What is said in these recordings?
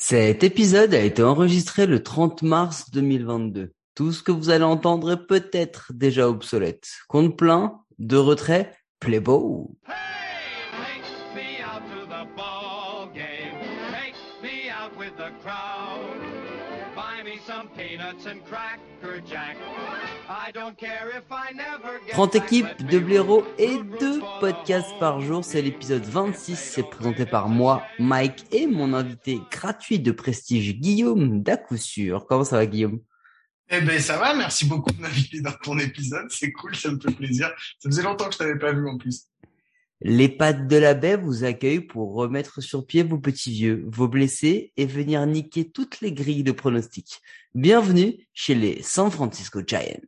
Cet épisode a été enregistré le 30 mars 2022. Tout ce que vous allez entendre est peut-être déjà obsolète. Compte plein, de retrait, play. Hey, 30 back. équipes, 2 blaireaux et root, root 2 for the podcasts par jour. C'est l'épisode 26. C'est présenté par moi, Mike, et mon invité gratuit de prestige, Guillaume, d'à coup sûr. Comment ça va, Guillaume? Eh ben ça va, merci beaucoup de m'inviter dans ton épisode, c'est cool, ça me fait plaisir. Ça faisait longtemps que je t'avais pas vu en plus. Les pattes de la baie vous accueillent pour remettre sur pied vos petits vieux, vos blessés et venir niquer toutes les grilles de pronostics. Bienvenue chez les San Francisco Giants.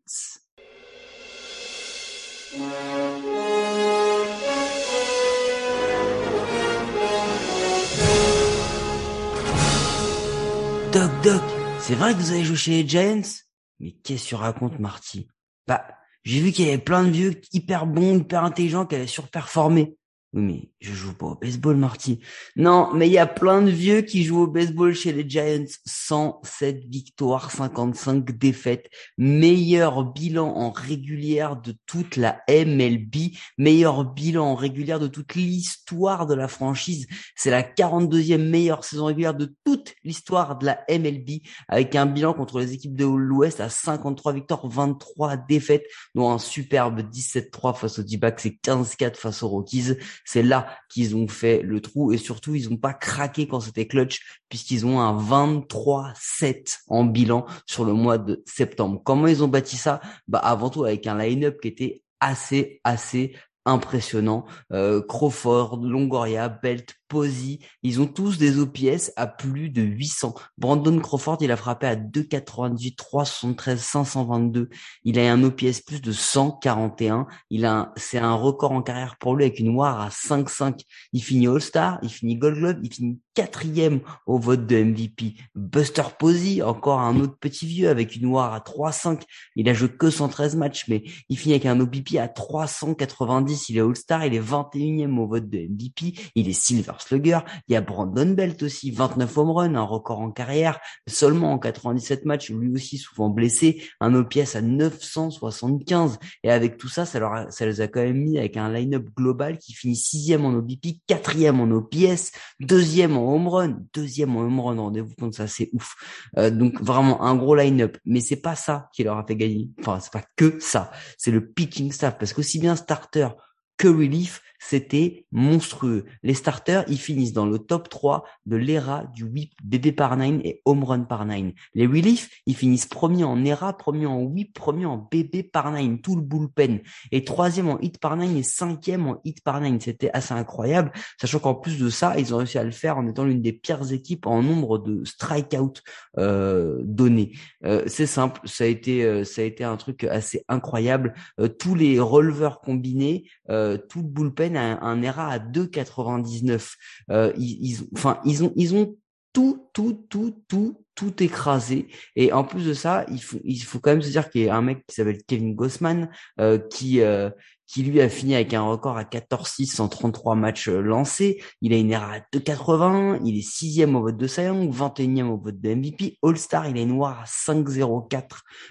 Doc, Doc, c'est vrai que vous avez joué chez les Giants? Mais qu'est-ce que tu racontes, Marty? Bah, j'ai vu qu'il y avait plein de vieux hyper bons, hyper intelligents qui avaient surperformé. Oui, mais je joue pas au baseball, Marty. Non, mais il y a plein de vieux qui jouent au baseball chez les Giants. 107 victoires, 55 défaites. Meilleur bilan en régulière de toute la MLB. Meilleur bilan en régulière de toute l'histoire de la franchise. C'est la 42e meilleure saison régulière de toute l'histoire de la MLB. Avec un bilan contre les équipes de l'Ouest à 53 victoires, 23 défaites, dont un superbe 17-3 face aux D-backs et 15-4 face aux Rockies. C'est là qu'ils ont fait le trou et surtout ils n'ont pas craqué quand c'était clutch puisqu'ils ont un 23-7 en bilan sur le mois de septembre. Comment ils ont bâti ça? Bah avant tout avec un line-up qui était assez assez impressionnant. Euh, Crawford, Longoria, Belt, Posey, ils ont tous des OPS à plus de 800. Brandon Crawford, il a frappé à 2,98, 373, 522. Il a un OPS plus de 141. Il a, c'est un record en carrière pour lui avec une WAR à 5,5. Il finit All-Star, il finit Gold Glove, il finit quatrième au vote de MVP. Buster Posey, encore un autre petit vieux avec une WAR à 3,5. Il a joué que 113 matchs, mais il finit avec un OBP à 390. Il est All-Star, il est 21e au vote de MVP. Il est Silver Slugger. Il y a Brandon Belt aussi, 29 home runs, un record en carrière, seulement en 97 matchs, lui aussi souvent blessé, un OPS à 975. Et avec tout ça, ça, leur a- ça les a quand même mis avec un line-up global qui finit sixième en OBP, quatrième en OPS, deuxième en home run, deuxième en home run. Rendez-vous compte, ça c'est ouf. Euh, donc vraiment un gros line-up. Mais c'est pas ça qui leur a fait gagner. Enfin, c'est pas que ça. C'est le pitching staff parce qu'aussi bien starter que relief, c'était monstrueux. Les starters, ils finissent dans le top 3 de l'ERA du whip BB par 9 et home run par 9. Les relief, ils finissent premier en ERA, premier en whip, premier en BB par 9, tout le bullpen. Et troisième en hit par 9 et cinquième en hit par 9. C'était assez incroyable, sachant qu'en plus de ça, ils ont réussi à le faire en étant l'une des pires équipes en nombre de strikeouts euh, donnés. Euh, c'est simple, ça a été euh, ça a été un truc assez incroyable. Tous les releveurs combinés, tout le bullpen un, ERA à 2,99. Euh, ils, enfin, ils ont ils ont tout tout tout tout tout écrasé. Et en plus de ça, il faut il faut quand même se dire qu'il y a un mec qui s'appelle Kevin Gossman euh, qui euh, qui lui a fini avec un record à 14-6 en 33 matchs euh, lancés. Il a une ERA à 2,80. Il est sixième au vote de Cy Young, 21e au vote de MVP. All-Star, il est noir à 5,04.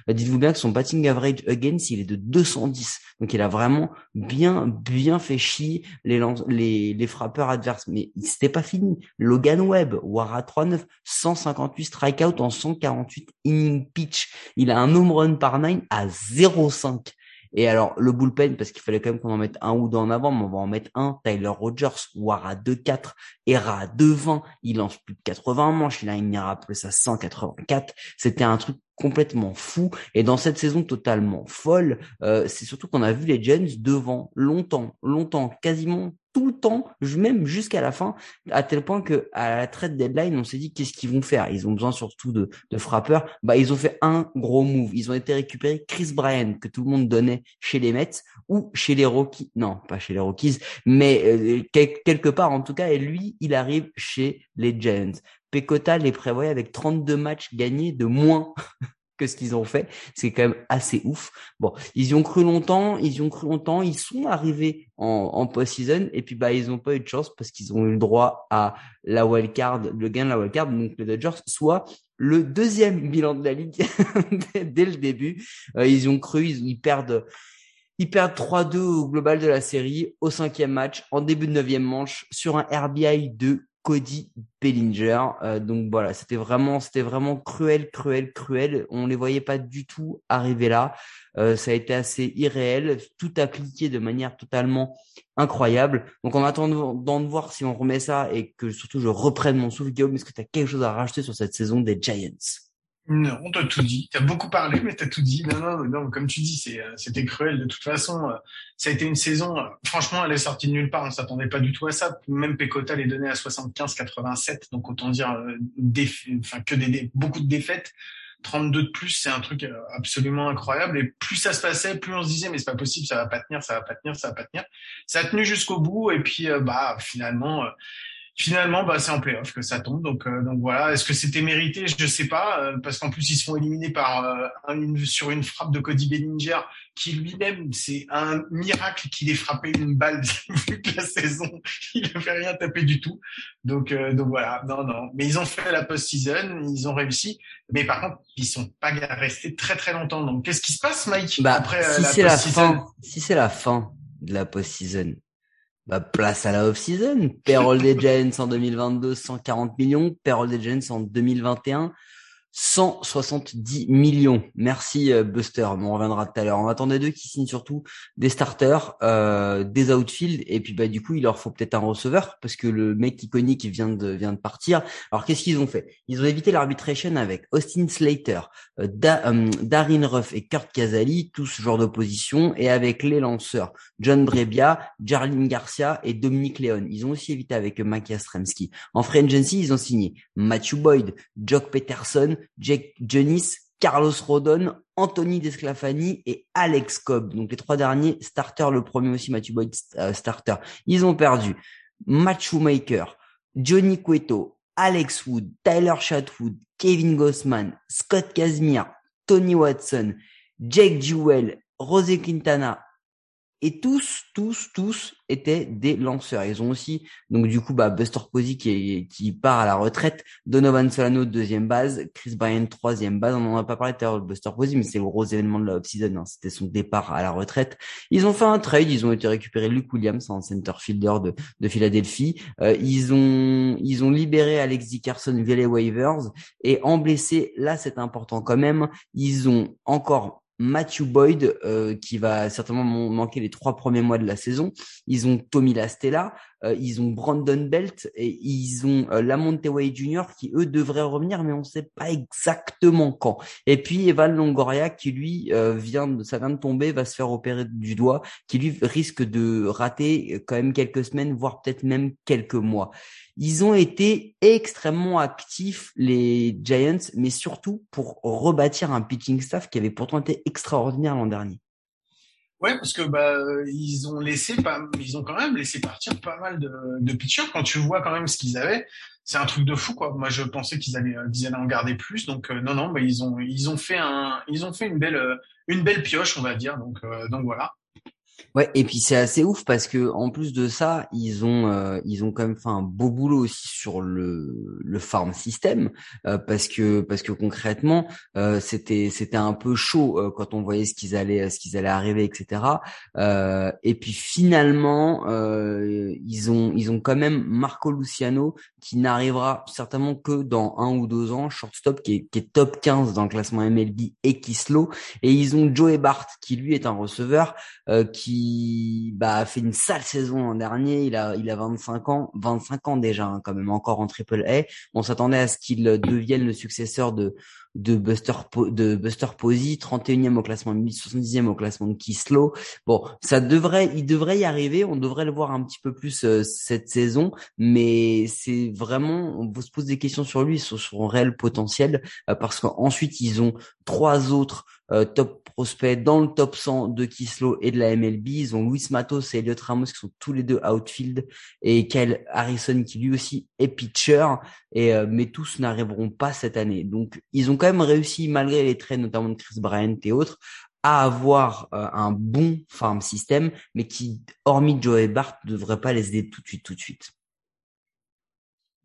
Euh, Dites-vous bien que son batting average against, il est de 210. Donc il a vraiment bien, bien fait chier les, les, les frappeurs adverses. Mais c'était pas fini. Logan Webb, War à 3,9, 158 en 148 inning pitch. Il a un home run par 9 à 0,5. Et alors, le bullpen, parce qu'il fallait quand même qu'on en mette un ou deux en avant, mais on va en mettre un. Tyler Rogers, War à 2,4, Era à 2,20. Il lance plus de 80 manches. Il a une ERA plus à 184. C'était un truc complètement fou. Et dans cette saison totalement folle, euh, c'est surtout qu'on a vu les Giants devant longtemps, longtemps, quasiment tout le temps, même jusqu'à la fin, à tel point que à la trade deadline, on s'est dit qu'est-ce qu'ils vont faire? Ils ont besoin surtout de, de frappeurs. Bah, ils ont fait un gros move. Ils ont été récupérer Chris Bryan que tout le monde donnait chez les Mets ou chez les Rockies. Non, pas chez les Rockies, mais euh, quel- quelque part en tout cas. Et lui, il arrive chez les Giants. Pecota les prévoyait avec 32 matchs gagnés de moins que ce qu'ils ont fait. C'est quand même assez ouf. Bon, ils y ont cru longtemps, ils y ont cru longtemps, ils sont arrivés en, en post-season et puis bah ils ont pas eu de chance parce qu'ils ont eu le droit à la wild card, le gain de la wild card, donc les Dodgers, soit le deuxième bilan de la ligue dès le début. Euh, ils y ont cru, ils, ils perdent. Ils perdent 3-2 au global de la série au cinquième match en début de neuvième manche sur un RBI de Cody Bellinger. Euh, donc voilà, c'était vraiment, c'était vraiment cruel, cruel, cruel. On les voyait pas du tout arriver là. Euh, ça a été assez irréel, tout appliqué de manière totalement incroyable. Donc en attendant de voir si on remet ça et que surtout je reprenne mon souffle, Guillaume, est-ce que tu as quelque chose à rajouter sur cette saison des Giants? Non, on t'a tout dit. T'as beaucoup parlé, mais t'as tout dit. Non, non, non. Comme tu dis, euh, c'était cruel. De toute façon, euh, ça a été une saison. Euh, franchement, elle est sortie de nulle part. On s'attendait pas du tout à ça. Même Pecota les donnait à 75-87. Donc autant dire, enfin que des, beaucoup de défaites. 32 de plus, c'est un truc absolument incroyable. Et plus ça se passait, plus on se disait, mais c'est pas possible, ça va pas tenir, ça va pas tenir, ça va pas tenir. Ça a tenu jusqu'au bout. Et puis, bah, finalement, finalement, bah, c'est en playoff que ça tombe. Donc, euh, donc voilà. Est-ce que c'était mérité? Je sais pas, euh, parce qu'en plus ils se font éliminer par euh, une, sur une frappe de Cody Bellinger, qui lui-même, c'est un miracle qu'il ait frappé une balle vu que la saison, il n'avait rien tapé du tout. Donc, donc voilà. Non, non. Mais ils ont fait la post-season, ils ont réussi. Mais par contre, ils sont pas restés très très longtemps. Donc, qu'est-ce qui se passe, Mike bah, après si c'est la fin, si c'est la fin de la post-season, bah, place à la off-season. Payroll des Giants en 2022, 140 millions. Payroll des Giants en 2021, 170 millions. Merci euh, Buster, on reviendra tout à l'heure. On attendait d'eux qui signent surtout des starters, euh, des outfield, et puis bah du coup il leur faut peut-être un receveur parce que le mec iconique vient de vient de partir. Alors qu'est-ce qu'ils ont fait? Ils ont évité l'arbitration avec Austin Slater, euh, euh, Darin Ruff et Kurt Casali, tous ce genre d'opposition, et avec les lanceurs John Brebbia, Jarlin Garcia et Dominique Leon. Ils ont aussi évité avec Mike Stremski. En free agency, ils ont signé Matthew Boyd, Jock Peterson, Jake Jonis, Carlos Rodon, Anthony Desclafani et Alex Cobb. Donc les trois derniers starters, le premier aussi Matthew Boyd euh, starter. Ils ont perdu Matt Maker, Johnny Cueto, Alex Wood, Tyler Chatwood, Kevin Gossman, Scott Casimir, Tony Watson, Jake Jewell, Rosé Quintana et tous, tous, tous étaient des lanceurs. Ils ont aussi, donc du coup, bah, Buster Posey qui, qui part à la retraite, Donovan Solano deuxième base, Chris Bryan troisième base. On n'en a pas parlé tout à l'heure de Buster Posey, mais c'est le gros événement de la off-season. Hein. C'était son départ à la retraite. Ils ont fait un trade. Ils ont été récupérer Luke Williams, un center fielder de, de Philadelphie. Euh, ils ont, ils ont libéré Alex Dickerson via les waivers et en blessé, là, c'est important quand même. Ils ont encore Matthew Boyd, euh, qui va certainement manquer les trois premiers mois de la saison. Ils ont Tommy Lastella, euh, ils ont Brandon Belt et ils ont euh, Lamonte Way Jr. qui eux devraient revenir, mais on ne sait pas exactement quand. Et puis Evan Longoria qui lui euh, vient de, ça vient de tomber, va se faire opérer du doigt, qui lui risque de rater quand même quelques semaines, voire peut-être même quelques mois. Ils ont été extrêmement actifs, les Giants, mais surtout pour rebâtir un pitching staff qui avait pourtant été extraordinaire l'an dernier. Ouais, parce que bah ils ont laissé pas, ils ont quand même laissé partir pas mal de, de pitchers. Quand tu vois quand même ce qu'ils avaient, c'est un truc de fou quoi. Moi je pensais qu'ils allaient, qu'ils allaient en garder plus. Donc euh, non non, bah, ils ont ils ont fait un, ils ont fait une belle une belle pioche on va dire. Donc euh, donc voilà. Ouais, et puis c'est assez ouf parce que en plus de ça, ils ont euh, ils ont quand même fait un beau boulot aussi sur le le farm system euh, parce que parce que concrètement euh, c'était c'était un peu chaud quand on voyait ce qu'ils allaient ce qu'ils allaient arriver etc. et puis finalement ils ont ils ont quand même Marco Luciano qui n'arrivera certainement que dans un ou deux ans, shortstop qui est, top 15 dans le classement MLB et qui slow et ils ont Joey Bart qui lui est un receveur qui qui bah, a fait une sale saison l'an dernier. Il a, il a 25 ans, 25 ans déjà, hein, quand même encore en Triple A. On s'attendait à ce qu'il devienne le successeur de de Buster de Buster Posey, 31e au classement 70e au classement de Kislo. Bon, ça devrait, il devrait y arriver. On devrait le voir un petit peu plus euh, cette saison, mais c'est vraiment, on se pose des questions sur lui, sur son réel potentiel, euh, parce qu'ensuite ils ont trois autres euh, top prospect dans le top 100 de Kislo et de la MLB. Ils ont Luis Matos et Elliot Ramos qui sont tous les deux outfield et Kyle Harrison qui lui aussi est pitcher. Et euh, mais tous n'arriveront pas cette année. Donc ils ont quand même réussi malgré les traits notamment de Chris Bryant et autres à avoir euh, un bon farm system, mais qui, hormis Joe Bart, ne devrait pas les aider tout de suite, tout de suite.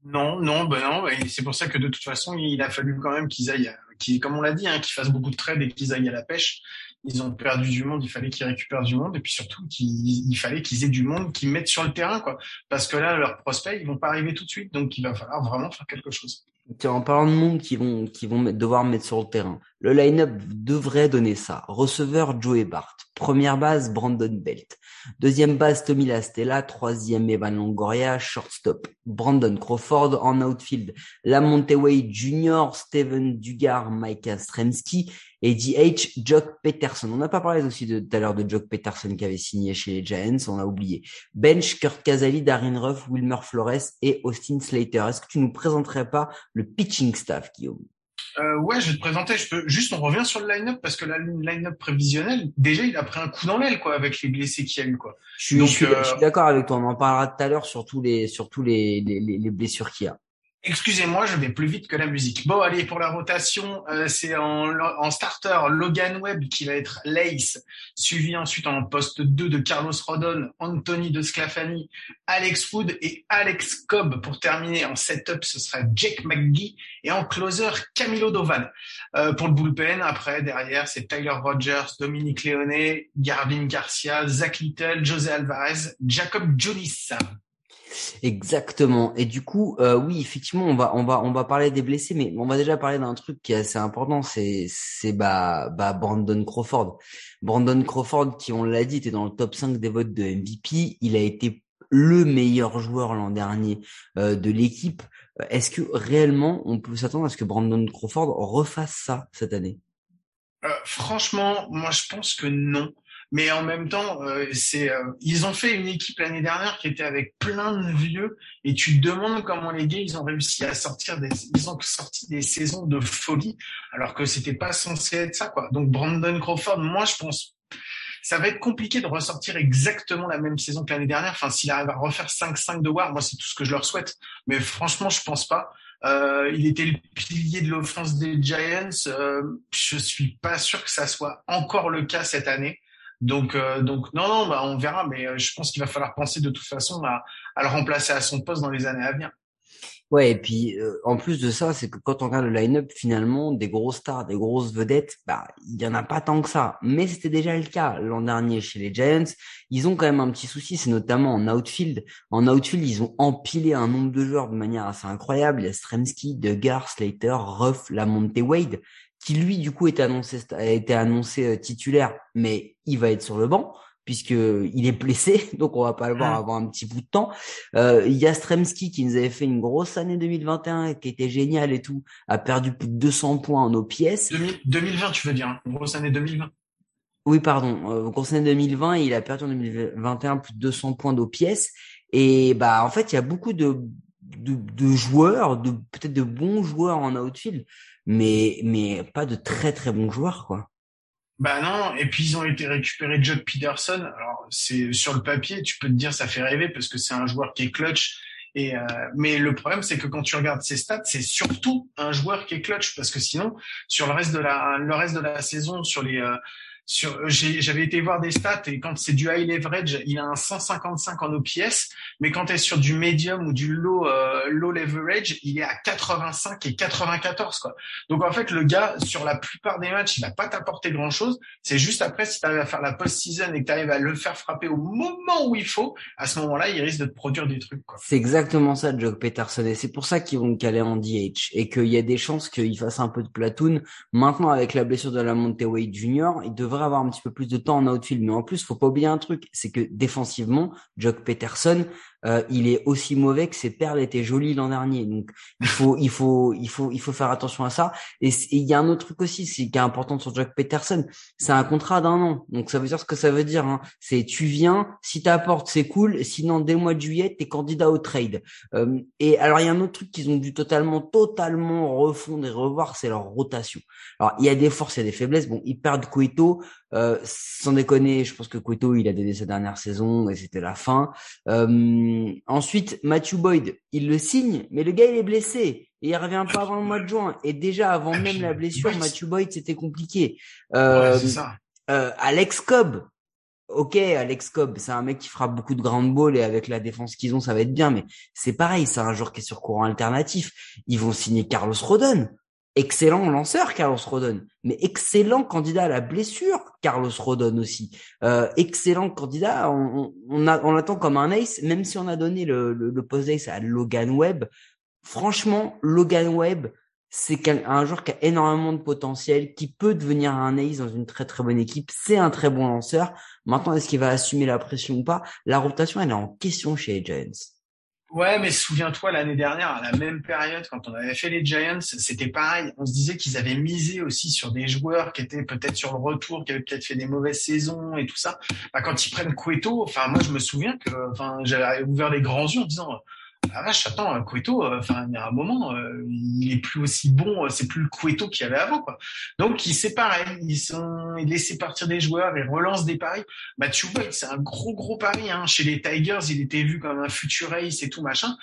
Non, non, ben non. c'est pour ça que de toute façon, il a fallu quand même qu'ils aillent, qu'ils, comme on l'a dit, hein, qu'ils fassent beaucoup de trades et qu'ils aillent à la pêche. Ils ont perdu du monde, il fallait qu'ils récupèrent du monde et puis surtout qu'il il fallait qu'ils aient du monde qu'ils mettent sur le terrain, quoi. Parce que là, leurs prospects, ils vont pas arriver tout de suite, donc il va falloir vraiment faire quelque chose. En parlant de monde qui vont, qui vont devoir mettre sur le terrain, le line-up devrait donner ça. Receveur Joey Bart. Première base Brandon Belt. Deuxième base Tommy Lastella. Troisième Evan Longoria. Shortstop Brandon Crawford. En outfield Lamonte Wade Jr., Steven Dugar, Micah Stremski et DH Jock Peterson. On n'a pas parlé aussi tout à l'heure de Jock Peterson qui avait signé chez les Giants. On a oublié. Bench, Kurt Casali, Darren Ruff, Wilmer Flores et Austin Slater. Est-ce que tu nous présenterais pas le pitching staff, Guillaume? Euh, ouais, je vais te présenter. Je peux juste, on revient sur le line-up parce que la line-up prévisionnelle, déjà, il a pris un coup dans l'aile, quoi, avec les blessés qu'il y a eu, quoi. Je suis, euh, d'accord avec toi. On en parlera tout à l'heure sur tous les, sur tous les, les, les blessures qu'il y a. Excusez-moi, je vais plus vite que la musique. Bon, allez, pour la rotation, euh, c'est en, starter Logan Webb qui va être Lace, suivi ensuite en poste 2 de Carlos Rodon, Anthony De Sclafani, Alex Wood et Alex Cobb. Pour terminer en setup, ce sera Jake McGee et en closer Camilo Doval. Euh, pour le bullpen, après, derrière, c'est Tyler Rogers, Dominique Leone, Garvin Garcia, Zach Little, José Alvarez, Jacob Jolis. Exactement. Et du coup, euh, oui, effectivement, on va on va on va parler des blessés, mais on va déjà parler d'un truc qui est assez important, c'est c'est bah bah Brandon Crawford. Brandon Crawford, qui on l'a dit, était dans le top 5 des votes de MVP. Il a été le meilleur joueur l'an dernier euh, de l'équipe. Est-ce que réellement on peut s'attendre à ce que Brandon Crawford refasse ça cette année? Euh, Franchement, moi je pense que non mais en même temps, euh, c'est euh, ils ont fait une équipe l'année dernière qui était avec plein de vieux et tu te demandes comment les gars ils ont réussi à sortir des ils ont sorti des saisons de folie alors que c'était pas censé être ça quoi. Donc Brandon Crawford, moi je pense ça va être compliqué de ressortir exactement la même saison que l'année dernière. Enfin, s'il arrive à refaire 5-5 de War, moi c'est tout ce que je leur souhaite. Mais franchement, je pense pas. Euh, il était le pilier de l'offense des Giants. Euh, je suis pas sûr que ça soit encore le cas cette année. Donc, euh, donc non, non, bah, on verra, mais euh, je pense qu'il va falloir penser de toute façon à, à, le remplacer à son poste dans les années à venir. Ouais, et puis euh, en plus de ça, c'est que quand on regarde le line-up, finalement, des grosses stars, des grosses vedettes, bah il y en a pas tant que ça. Mais c'était déjà le cas l'an dernier chez les Giants. Ils ont quand même un petit souci, c'est notamment en outfield. En outfield, ils ont empilé un nombre de joueurs de manière assez incroyable. Il y a Stremski, Degar, Slater, Ruff, Lamonte Wade qui lui du coup était annoncé a été annoncé euh, titulaire, mais il va être sur le banc puisque il est blessé, donc on va pas le voir mm. avant un petit bout de temps. Euh, il y a Stremski qui nous avait fait une grosse année 2021, qui était génial et tout, a perdu plus de 200 points en OPS. 2020, tu veux dire, hein, une grosse année 2020. Oui, pardon, euh, grosse année 2020, il a perdu en 2021 plus de 200 points d'OPS. Et bah en fait, il y a beaucoup de de, de joueurs, de peut-être de bons joueurs en outfield mais mais pas de très très bons joueurs quoi. Bah non, et puis ils ont été récupérés Jock Peterson. Alors c'est sur le papier, tu peux te dire ça fait rêver parce que c'est un joueur qui est clutch. Et euh, mais le problème c'est que quand tu regardes ses stats, c'est surtout un joueur qui est clutch parce que sinon sur le reste de la le reste de la saison sur les euh, sur, j'avais été voir des stats et quand c'est du high leverage, il a un 155 en OPS, mais quand tu es sur du medium ou du low euh, low leverage, il est à 85 et 94 quoi. Donc en fait, le gars sur la plupart des matchs, il va pas t'apporter grand chose. C'est juste après si tu arrives à faire la post-season et que tu arrives à le faire frapper au moment où il faut, à ce moment-là, il risque de te produire des trucs quoi. C'est exactement ça, Joe Peterson, et c'est pour ça qu'ils vont le caler en DH et qu'il y a des chances qu'il fasse un peu de platoon. Maintenant, avec la blessure de la Monteway Junior, il avoir un petit peu plus de temps en outfield. Mais en plus, faut pas oublier un truc, c'est que défensivement, Jock Peterson, euh, il est aussi mauvais que ses perles étaient jolies l'an dernier. Donc il faut, il faut, il faut, il faut faire attention à ça. Et il y a un autre truc aussi, c'est qui est important sur Jack Peterson, c'est un contrat d'un an. Donc ça veut dire ce que ça veut dire. Hein. C'est tu viens, si t'apportes c'est cool, sinon dès le mois de juillet t'es candidat au trade. Euh, et alors il y a un autre truc qu'ils ont dû totalement, totalement refondre et revoir, c'est leur rotation. Alors il y a des forces, il y a des faiblesses. Bon, ils perdent Cueto, euh, sans déconner, je pense que Cueto il a donné sa dernière saison et c'était la fin. Euh, ensuite, Matthew Boyd, il le signe, mais le gars il est blessé et il revient pas avant le mois de juin. Et déjà avant même la blessure, Matthew Boyd c'était compliqué. Euh, ça. Euh, Alex Cobb, ok, Alex Cobb, c'est un mec qui fera beaucoup de grand ball et avec la défense qu'ils ont, ça va être bien. Mais c'est pareil, c'est un joueur qui est sur courant alternatif. Ils vont signer Carlos Rodon excellent lanceur Carlos Rodon, mais excellent candidat à la blessure Carlos Rodon aussi. Euh, excellent candidat, on, on, on attend comme un ace, même si on a donné le, le, post ace à Logan Webb. Franchement, Logan Webb, c'est un joueur qui a énormément de potentiel, qui peut devenir un ace dans une très très bonne équipe. C'est un très bon lanceur. Maintenant, est-ce qu'il va assumer la pression ou pas? La rotation, elle est en question chez les. Ouais, mais souviens-toi, l'année dernière, à la même période, quand on avait fait les Giants, c'était pareil. On se disait qu'ils avaient misé aussi sur des joueurs qui étaient peut-être sur le retour, qui avaient peut-être fait des mauvaises saisons et tout ça. Bah, quand ils prennent Cueto, enfin, moi, je me souviens que, enfin, j'avais ouvert les grands yeux en disant, ah vache, attends, Cueto, euh, enfin, il y a un moment, euh, il est plus aussi bon, euh, c'est plus le Cueto qu'il y avait avant, quoi. Donc, il c'est pareil, ils sont, ils laissent partir des joueurs, ils relancent des paris. Mathieu Boyd, c'est un gros, gros pari, hein. Chez les Tigers, il était vu comme un futur ace et tout, machin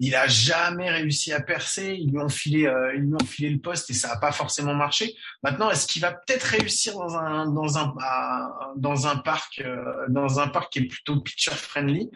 il a jamais réussi à percer. Ils lui ont filé, euh, ils lui ont filé le poste et ça n'a pas forcément marché. Maintenant, est-ce qu'il va peut-être réussir dans un dans un dans un parc euh, dans un parc qui est plutôt pitcher friendly?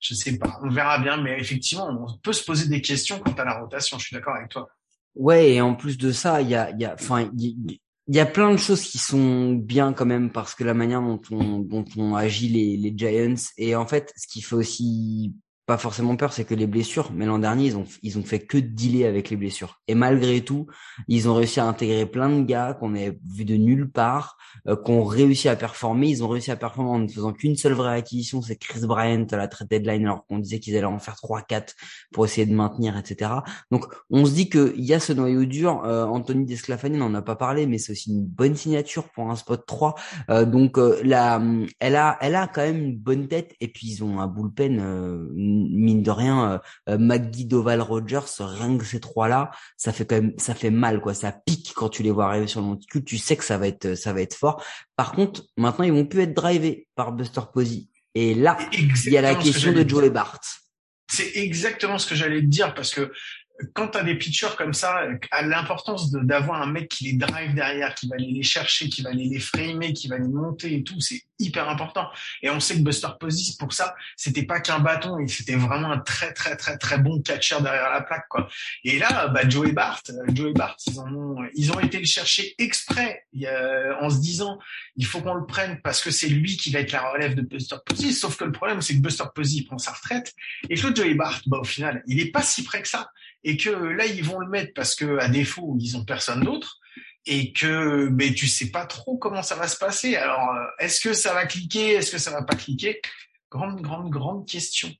Je sais pas. On verra bien, mais effectivement, on peut se poser des questions quant à la rotation. Je suis d'accord avec toi. Ouais, et en plus de ça, il y a, y a, enfin, il y a plein de choses qui sont bien quand même parce que la manière dont on, dont on agit les, les Giants et en fait ce qui fait aussi pas forcément peur, c'est que les blessures. Mais l'an dernier, ils ont ils ont fait que dealer avec les blessures. Et malgré tout, ils ont réussi à intégrer plein de gars qu'on avait vu de nulle part, euh, qu'on réussi à performer. Ils ont réussi à performer en ne faisant qu'une seule vraie acquisition, c'est Chris Bryant à la trade deadline, alors qu'on disait qu'ils allaient en faire trois, quatre pour essayer de maintenir, etc. Donc, on se dit qu'il y a ce noyau dur. Euh, Anthony Desclafani n'en a pas parlé, mais c'est aussi une bonne signature pour un spot 3. Euh, donc, euh, là, elle a, elle a quand même une bonne tête. Et puis, ils ont un bullpen mine de rien, euh, euh, McGee, Doval, Rogers, rien que ces trois-là, ça fait quand même, ça fait mal, quoi. Ça pique quand tu les vois arriver sur le monticule. Tu sais que ça va être, ça va être fort. Par contre, maintenant, ils vont plus être drivés par Buster Posey. Et là, il y a la question de Joey Bart. C'est exactement ce que j'allais te dire parce que quand tu des pitchers comme ça, à l'importance d'avoir un mec qui les drive derrière, qui va aller les chercher, qui va aller les framer, qui va les monter et tout, c'est hyper important. Et on sait que Buster Posey, pour ça, c'était pas qu'un bâton, c'était vraiment un très très très très bon catcher derrière la plaque, quoi. Et là, bah, Joey Bart, euh, Joey Bart, ils ont, ils ont été le chercher exprès, en se disant, il faut qu'on le prenne parce que c'est lui qui va être la relève de Buster Posey. Sauf que le problème, c'est que Buster Posey prend sa retraite et que Joey Bart, bah, au final, il est pas si près que ça et que là ils vont le mettre parce que à défaut ils ont personne d'autre et que mais tu sais pas trop comment ça va se passer. Alors euh, est-ce que ça va cliquer, est-ce que ça va pas cliquer? Grande grande grande question.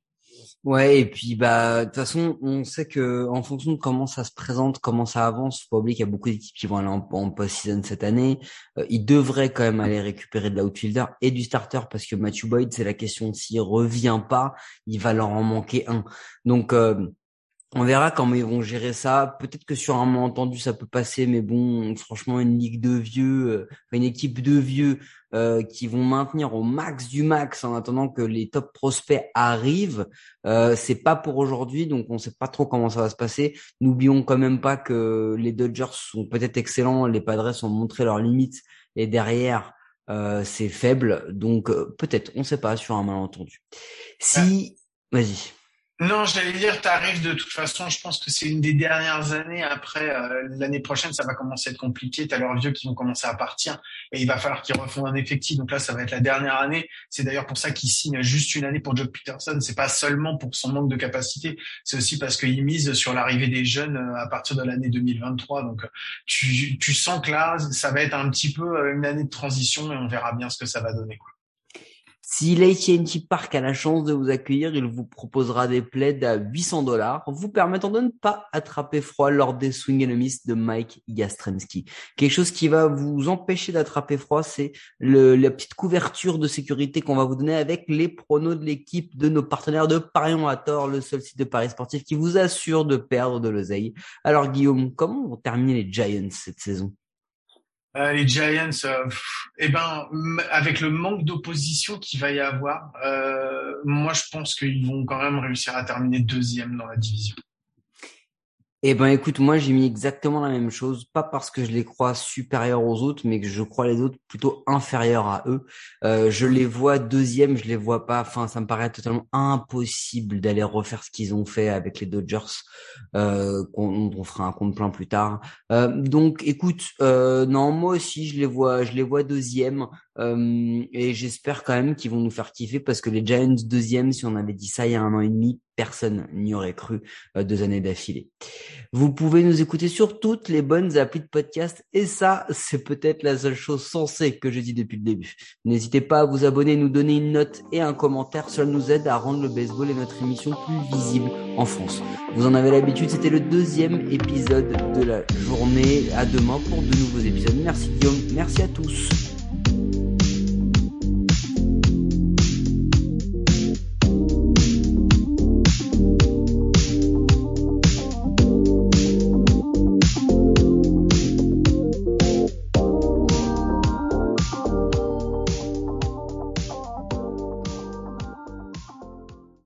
Ouais, et puis bah de toute façon, on sait que en fonction de comment ça se présente, comment ça avance, faut pas oublier qu'il y a beaucoup d'équipes qui vont aller en, post-season cette année. Euh, ils devraient quand même aller récupérer de l'outfielder et du starter parce que Matthew Boyd, c'est la question s'il revient pas, il va leur en manquer un. Donc euh, on verra comment ils vont gérer ça. Peut-être que sur un entendu ça peut passer, mais bon, franchement, une ligue de vieux, euh, une équipe de vieux euh, qui vont maintenir au max du max en attendant que les top prospects arrivent, euh, c'est pas pour aujourd'hui, donc on sait pas trop comment ça va se passer. N'oublions quand même pas que les Dodgers sont peut-être excellents, les Padres ont montré leurs limites et derrière euh, c'est faible, donc peut-être, on sait pas sur un malentendu. Si, vas-y. Non, j'allais dire, tu arrives de toute façon, je pense que c'est une des dernières années. Après, euh, l'année prochaine, ça va commencer à être compliqué. Tu as leurs vieux qui vont commencer à partir et il va falloir qu'ils refondent un effectif. Donc là, ça va être la dernière année. C'est d'ailleurs pour ça qu'ils signent juste une année pour Joe Peterson. C'est pas seulement pour son manque de capacité, c'est aussi parce qu'ils misent sur l'arrivée des jeunes euh, à partir de l'année 2023. Donc tu, tu sens que là, ça va être un petit peu euh, une année de transition et on verra bien ce que ça va donner. Si l'AT&T Park a la chance de vous accueillir, il vous proposera des plaids à 800 dollars, vous permettant de ne pas attraper froid lors des swing and miss de Mike Jastrensky. Quelque chose qui va vous empêcher d'attraper froid, c'est la petite couverture de sécurité qu'on va vous donner avec les pronos de l'équipe de nos partenaires de Parion à tort, le seul site de paris sportif qui vous assure de perdre de l'oseille. Alors Guillaume, comment vont terminer les Giants cette saison? Euh, les Giants, euh, eh ben, avec le manque d'opposition qu'il va y avoir, euh, moi je pense qu'ils vont quand même réussir à terminer deuxième dans la division. Eh ben écoute, moi j'ai mis exactement la même chose, pas parce que je les crois supérieurs aux autres, mais que je crois les autres plutôt inférieurs à eux. Euh, je les vois deuxième, je les vois pas. Enfin, ça me paraît totalement impossible d'aller refaire ce qu'ils ont fait avec les Dodgers. Euh, on, on, fera un compte plein plus tard. Euh, donc écoute, euh, non, moi aussi je les vois, je les vois deuxième. Et j'espère quand même qu'ils vont nous faire kiffer parce que les Giants deuxième, si on avait dit ça il y a un an et demi, personne n'y aurait cru euh, deux années d'affilée. Vous pouvez nous écouter sur toutes les bonnes applis de podcast et ça, c'est peut-être la seule chose sensée que je dis depuis le début. N'hésitez pas à vous abonner, nous donner une note et un commentaire. Cela nous aide à rendre le baseball et notre émission plus visible en France. Vous en avez l'habitude, c'était le deuxième épisode de la journée. À demain pour de nouveaux épisodes. Merci Guillaume, merci à tous.